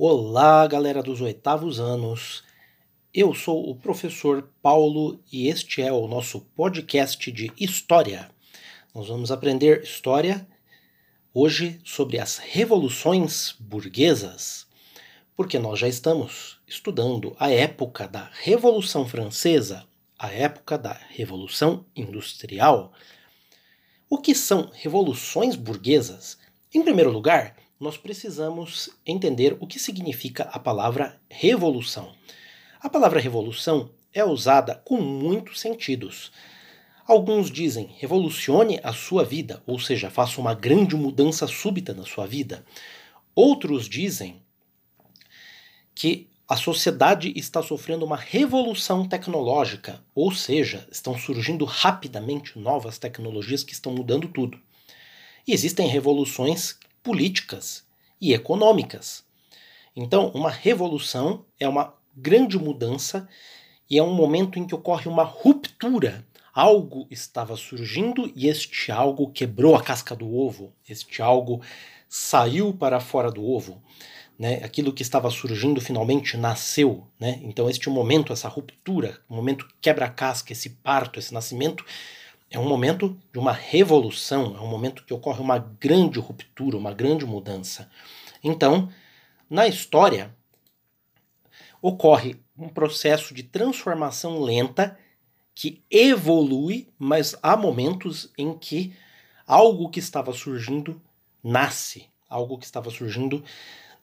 Olá, galera dos oitavos anos. Eu sou o professor Paulo e este é o nosso podcast de História. Nós vamos aprender história hoje sobre as revoluções burguesas, porque nós já estamos estudando a época da Revolução Francesa, a época da Revolução Industrial. O que são revoluções burguesas? Em primeiro lugar, nós precisamos entender o que significa a palavra revolução. A palavra revolução é usada com muitos sentidos. Alguns dizem revolucione a sua vida, ou seja, faça uma grande mudança súbita na sua vida. Outros dizem que a sociedade está sofrendo uma revolução tecnológica, ou seja, estão surgindo rapidamente novas tecnologias que estão mudando tudo. E existem revoluções políticas e econômicas. Então, uma revolução é uma grande mudança e é um momento em que ocorre uma ruptura. Algo estava surgindo e este algo quebrou a casca do ovo, este algo saiu para fora do ovo. Né? Aquilo que estava surgindo finalmente nasceu. Né? Então, este momento, essa ruptura, o momento quebra a casca, esse parto, esse nascimento, é um momento de uma revolução, é um momento que ocorre uma grande ruptura, uma grande mudança. Então, na história, ocorre um processo de transformação lenta que evolui, mas há momentos em que algo que estava surgindo nasce, algo que estava surgindo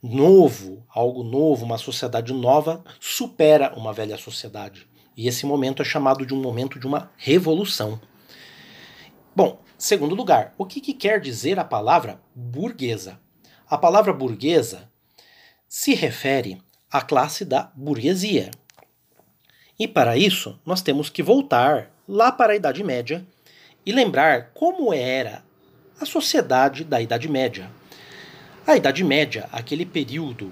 novo, algo novo, uma sociedade nova supera uma velha sociedade. E esse momento é chamado de um momento de uma revolução. Bom, segundo lugar, o que, que quer dizer a palavra burguesa? A palavra burguesa se refere à classe da burguesia. E para isso, nós temos que voltar lá para a Idade Média e lembrar como era a sociedade da Idade Média. A Idade Média, aquele período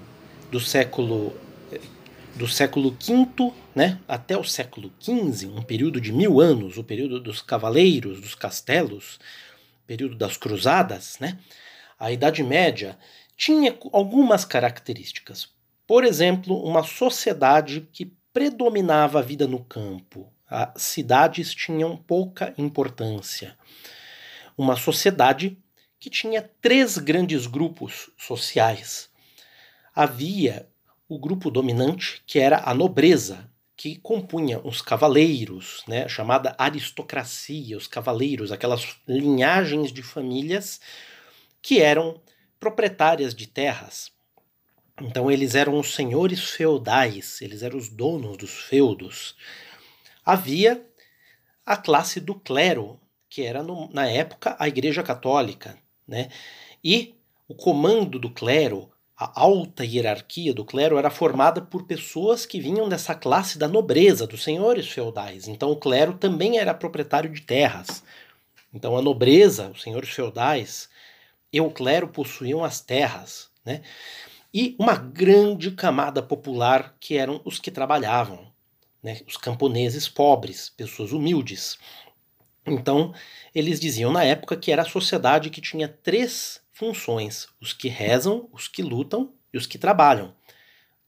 do século do século V né, até o século XV, um período de mil anos, o período dos cavaleiros, dos castelos, período das cruzadas, né, a Idade Média tinha algumas características. Por exemplo, uma sociedade que predominava a vida no campo. As cidades tinham pouca importância. Uma sociedade que tinha três grandes grupos sociais. Havia o grupo dominante, que era a nobreza, que compunha os cavaleiros, né, chamada aristocracia, os cavaleiros, aquelas linhagens de famílias que eram proprietárias de terras. Então eles eram os senhores feudais, eles eram os donos dos feudos. Havia a classe do clero, que era no, na época a Igreja Católica, né? E o comando do clero a alta hierarquia do clero era formada por pessoas que vinham dessa classe da nobreza, dos senhores feudais. Então o clero também era proprietário de terras. Então a nobreza, os senhores feudais e o clero possuíam as terras, né? E uma grande camada popular que eram os que trabalhavam, né? Os camponeses pobres, pessoas humildes. Então, eles diziam na época que era a sociedade que tinha três funções: os que rezam, os que lutam e os que trabalham.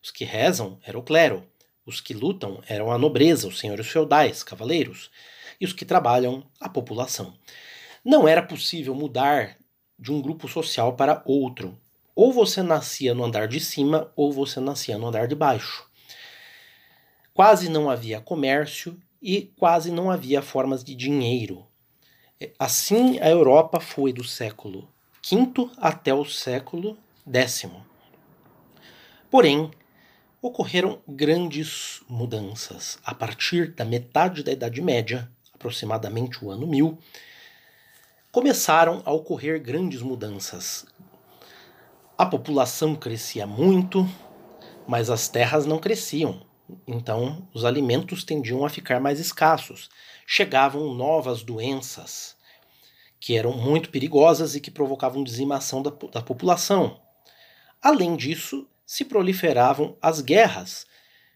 Os que rezam era o clero, os que lutam eram a nobreza, os senhores feudais, cavaleiros, e os que trabalham, a população. Não era possível mudar de um grupo social para outro. Ou você nascia no andar de cima, ou você nascia no andar de baixo. Quase não havia comércio e quase não havia formas de dinheiro. Assim, a Europa foi do século V até o século X. Porém, ocorreram grandes mudanças. A partir da metade da Idade Média, aproximadamente o ano 1000, começaram a ocorrer grandes mudanças. A população crescia muito, mas as terras não cresciam. Então, os alimentos tendiam a ficar mais escassos. Chegavam novas doenças que eram muito perigosas e que provocavam dizimação da, da população. Além disso, se proliferavam as guerras.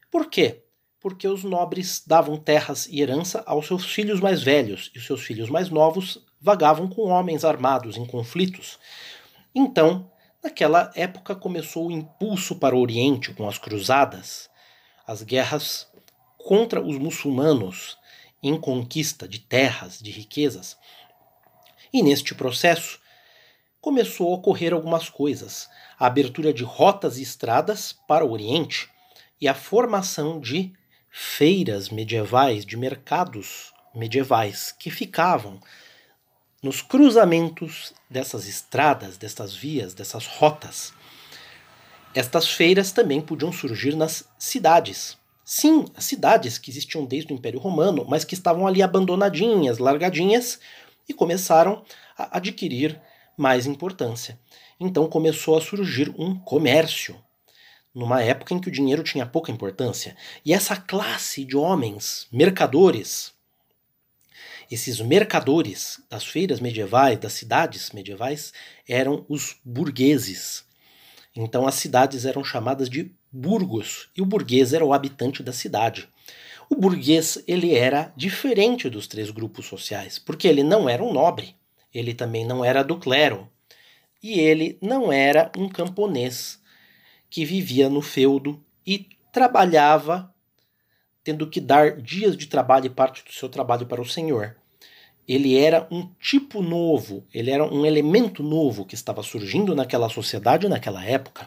Por quê? Porque os nobres davam terras e herança aos seus filhos mais velhos, e os seus filhos mais novos vagavam com homens armados em conflitos. Então, Naquela época começou o impulso para o Oriente com as cruzadas, as guerras contra os muçulmanos em conquista de terras, de riquezas. E neste processo começou a ocorrer algumas coisas: a abertura de rotas e estradas para o Oriente e a formação de feiras medievais, de mercados medievais que ficavam nos cruzamentos dessas estradas, dessas vias, dessas rotas. Estas feiras também podiam surgir nas cidades. Sim, as cidades que existiam desde o Império Romano, mas que estavam ali abandonadinhas, largadinhas, e começaram a adquirir mais importância. Então começou a surgir um comércio, numa época em que o dinheiro tinha pouca importância. E essa classe de homens, mercadores, esses mercadores das feiras medievais, das cidades medievais, eram os burgueses. Então as cidades eram chamadas de burgos, e o burguês era o habitante da cidade. O burguês ele era diferente dos três grupos sociais, porque ele não era um nobre, ele também não era do clero, e ele não era um camponês que vivia no feudo e trabalhava tendo que dar dias de trabalho e parte do seu trabalho para o senhor ele era um tipo novo, ele era um elemento novo que estava surgindo naquela sociedade naquela época.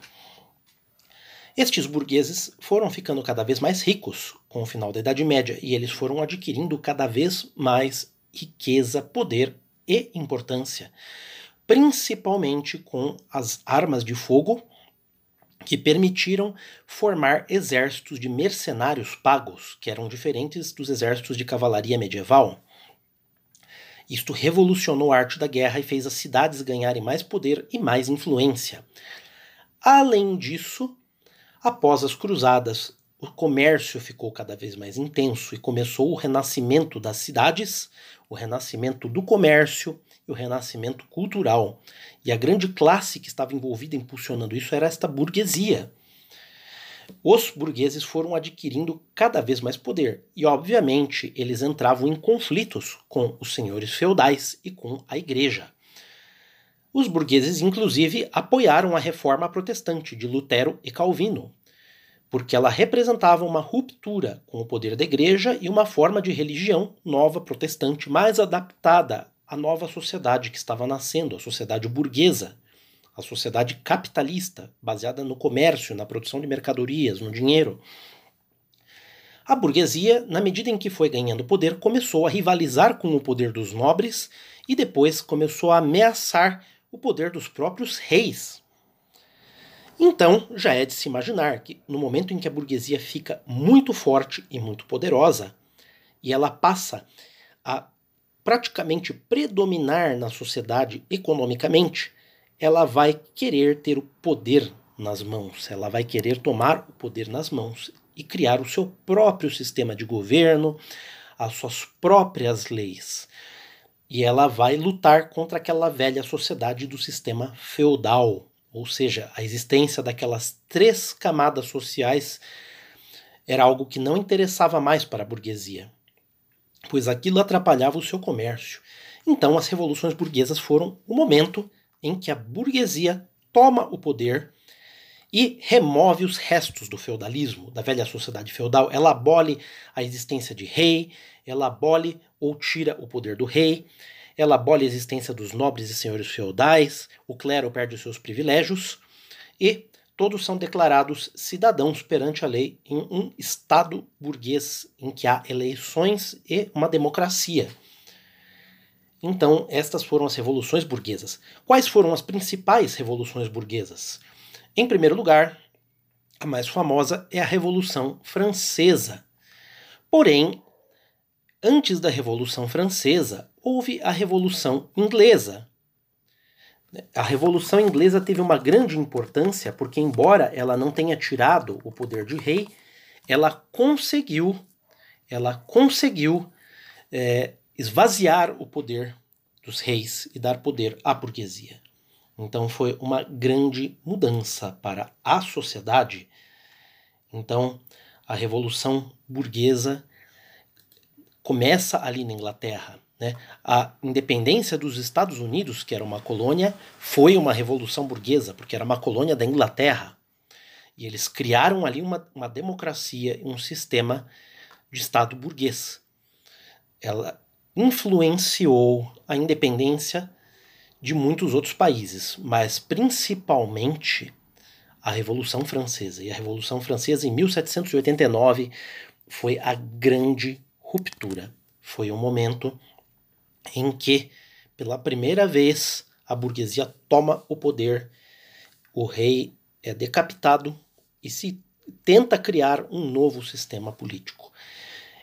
Estes burgueses foram ficando cada vez mais ricos com o final da Idade Média e eles foram adquirindo cada vez mais riqueza, poder e importância, principalmente com as armas de fogo que permitiram formar exércitos de mercenários pagos, que eram diferentes dos exércitos de cavalaria medieval. Isto revolucionou a arte da guerra e fez as cidades ganharem mais poder e mais influência. Além disso, após as cruzadas, o comércio ficou cada vez mais intenso e começou o renascimento das cidades, o renascimento do comércio e o renascimento cultural. E a grande classe que estava envolvida impulsionando isso era esta burguesia os burgueses foram adquirindo cada vez mais poder e, obviamente, eles entravam em conflitos com os senhores feudais e com a igreja. Os burgueses, inclusive, apoiaram a reforma protestante de Lutero e Calvino, porque ela representava uma ruptura com o poder da igreja e uma forma de religião nova protestante mais adaptada à nova sociedade que estava nascendo, a sociedade burguesa a sociedade capitalista, baseada no comércio, na produção de mercadorias, no dinheiro. A burguesia, na medida em que foi ganhando poder, começou a rivalizar com o poder dos nobres e depois começou a ameaçar o poder dos próprios reis. Então, já é de se imaginar que no momento em que a burguesia fica muito forte e muito poderosa, e ela passa a praticamente predominar na sociedade economicamente, ela vai querer ter o poder nas mãos, ela vai querer tomar o poder nas mãos e criar o seu próprio sistema de governo, as suas próprias leis. E ela vai lutar contra aquela velha sociedade do sistema feudal, ou seja, a existência daquelas três camadas sociais era algo que não interessava mais para a burguesia, pois aquilo atrapalhava o seu comércio. Então, as revoluções burguesas foram o momento em que a burguesia toma o poder e remove os restos do feudalismo, da velha sociedade feudal. Ela abole a existência de rei, ela abole ou tira o poder do rei, ela abole a existência dos nobres e senhores feudais, o clero perde os seus privilégios e todos são declarados cidadãos perante a lei em um Estado burguês em que há eleições e uma democracia. Então, estas foram as revoluções burguesas. Quais foram as principais revoluções burguesas? Em primeiro lugar, a mais famosa é a Revolução Francesa. Porém, antes da Revolução Francesa, houve a Revolução Inglesa. A Revolução Inglesa teve uma grande importância porque, embora ela não tenha tirado o poder de rei, ela conseguiu, ela conseguiu é, esvaziar o poder dos reis e dar poder à burguesia. Então foi uma grande mudança para a sociedade. Então a revolução burguesa começa ali na Inglaterra Né? A independência dos Estados Unidos, que era uma colônia, foi uma revolução burguesa, porque era uma colônia da Inglaterra. E eles criaram ali uma, uma democracia, um sistema de Estado burguês. Ela influenciou a independência de muitos outros países, mas principalmente a Revolução Francesa. E a Revolução Francesa, em 1789, foi a grande ruptura. Foi o um momento em que, pela primeira vez, a burguesia toma o poder, o rei é decapitado e se tenta criar um novo sistema político.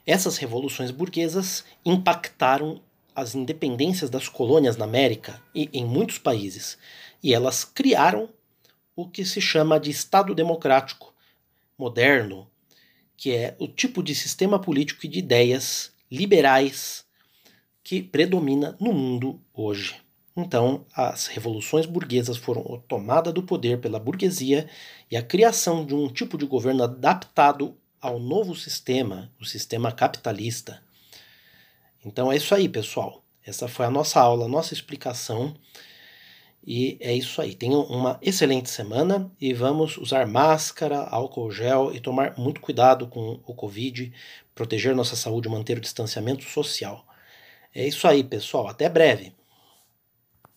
Essas revoluções burguesas impactaram as independências das colônias na América e em muitos países, e elas criaram o que se chama de Estado Democrático moderno, que é o tipo de sistema político e de ideias liberais que predomina no mundo hoje. Então, as revoluções burguesas foram a tomada do poder pela burguesia e a criação de um tipo de governo adaptado ao novo sistema, o sistema capitalista. Então é isso aí, pessoal. Essa foi a nossa aula, a nossa explicação. E é isso aí. Tenham uma excelente semana e vamos usar máscara, álcool gel e tomar muito cuidado com o Covid, proteger nossa saúde, manter o distanciamento social. É isso aí, pessoal. Até breve.